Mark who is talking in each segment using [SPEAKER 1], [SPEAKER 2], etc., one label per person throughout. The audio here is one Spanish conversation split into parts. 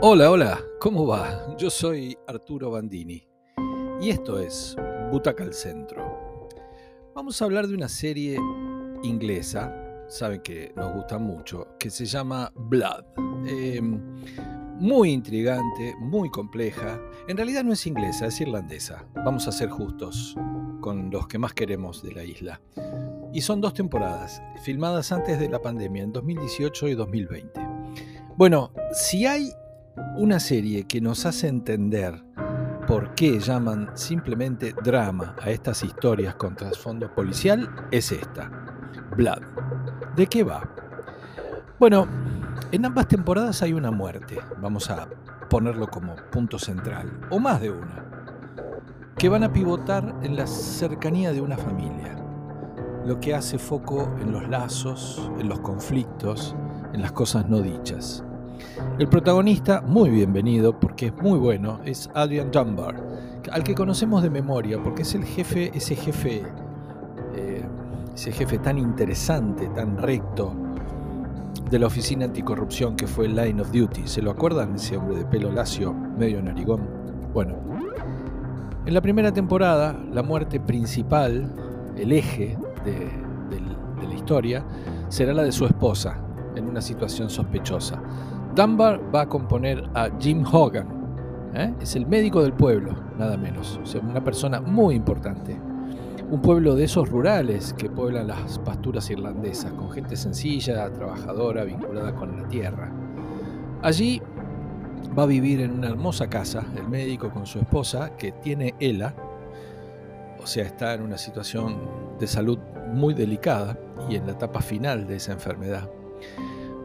[SPEAKER 1] Hola, hola, ¿cómo va? Yo soy Arturo Bandini y esto es Butaca al Centro. Vamos a hablar de una serie inglesa, saben que nos gusta mucho, que se llama Blood. Em, muy intrigante, muy compleja. En realidad no es inglesa, es irlandesa. Vamos a ser justos con los que más queremos de la isla. Y son dos temporadas, filmadas antes de la pandemia, en 2018 y 2020. Bueno, si hay una serie que nos hace entender por qué llaman simplemente drama a estas historias con trasfondo policial es esta, Blood. ¿De qué va? Bueno, en ambas temporadas hay una muerte, vamos a ponerlo como punto central, o más de una, que van a pivotar en la cercanía de una familia, lo que hace foco en los lazos, en los conflictos, en las cosas no dichas. El protagonista, muy bienvenido porque es muy bueno, es Adrian Dunbar, al que conocemos de memoria porque es el jefe, ese jefe, eh, ese jefe tan interesante, tan recto de la oficina anticorrupción que fue Line of Duty. ¿Se lo acuerdan? Ese hombre de pelo lacio, medio narigón. Bueno, en la primera temporada, la muerte principal, el eje de la historia, será la de su esposa, en una situación sospechosa. Dunbar va a componer a Jim Hogan. ¿eh? Es el médico del pueblo, nada menos. una persona muy importante. Un pueblo de esos rurales que pueblan las pasturas irlandesas, con gente sencilla, trabajadora, vinculada con la tierra. Allí va a vivir en una hermosa casa el médico con su esposa, que tiene ELA, o sea, está en una situación de salud muy delicada y en la etapa final de esa enfermedad.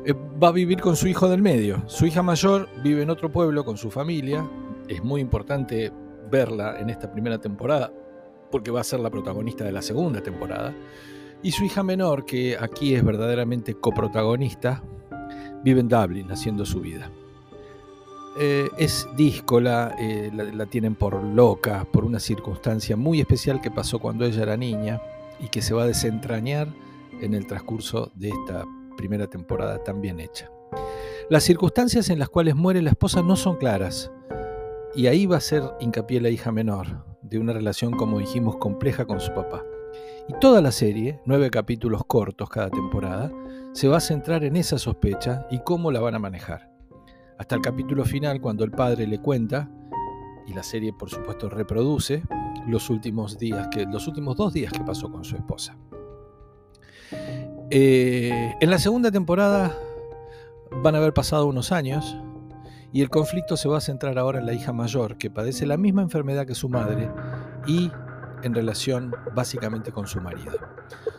[SPEAKER 1] Eh, va a vivir con su hijo del medio. Su hija mayor vive en otro pueblo con su familia. Es muy importante verla en esta primera temporada porque va a ser la protagonista de la segunda temporada. Y su hija menor, que aquí es verdaderamente coprotagonista, vive en Dublin haciendo su vida. Eh, es díscola, eh, la, tienen por loca, por una circunstancia muy especial que pasó cuando ella era niña y que se va a desentrañar en el transcurso de esta primera temporada tan bien hecha. Las circunstancias en las cuales muere la esposa no son claras, y ahí va a ser hincapié la hija menor, de una relación, como dijimos, compleja con su papá. Y toda la serie, nueve capítulos cortos cada temporada, se va a centrar en esa sospecha y cómo la van a manejar. Hasta el capítulo final, cuando el padre le cuenta, y la serie por supuesto reproduce, los últimos días que, los últimos dos días que pasó con su esposa. Eh, en la segunda temporada van a haber pasado unos años y el conflicto se va a centrar ahora en la hija mayor que padece la misma enfermedad que su madre y en relación básicamente con su marido.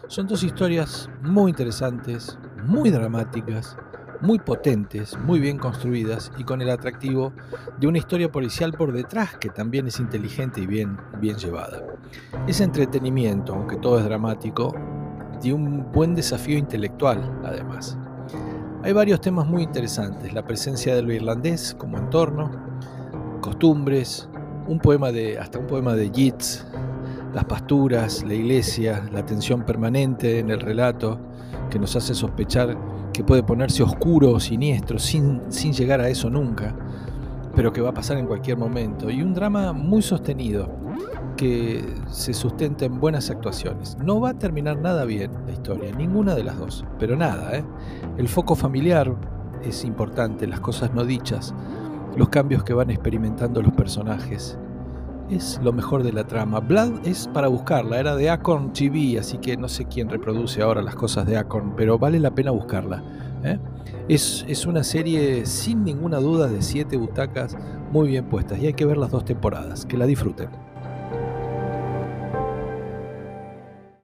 [SPEAKER 1] Son dos historias muy interesantes, muy dramáticas, muy potentes, muy bien construidas y con el atractivo de una historia policial por detrás que también es inteligente y bien, bien llevada. Es entretenimiento, aunque todo es dramático, y un buen desafío intelectual, además. Hay varios temas muy interesantes, la presencia de lo irlandés como entorno, costumbres, un poema de, hasta un poema de Yeats, las pasturas, la iglesia, la tensión permanente en el relato que nos hace sospechar que puede ponerse oscuro o siniestro sin, sin llegar a eso nunca, pero que va a pasar en cualquier momento, y un drama muy sostenido se sustenta en buenas actuaciones. No va a terminar nada bien la historia, ninguna de las dos, pero nada. ¿eh? El foco familiar es importante, las cosas no dichas, los cambios que van experimentando los personajes. Es lo mejor de la trama. Blood es para buscarla, era de Acorn TV, así que no sé quién reproduce ahora las cosas de Acorn, pero vale la pena buscarla. ¿eh? Es una serie sin ninguna duda de siete butacas muy bien puestas y hay que ver las dos temporadas. Que la disfruten.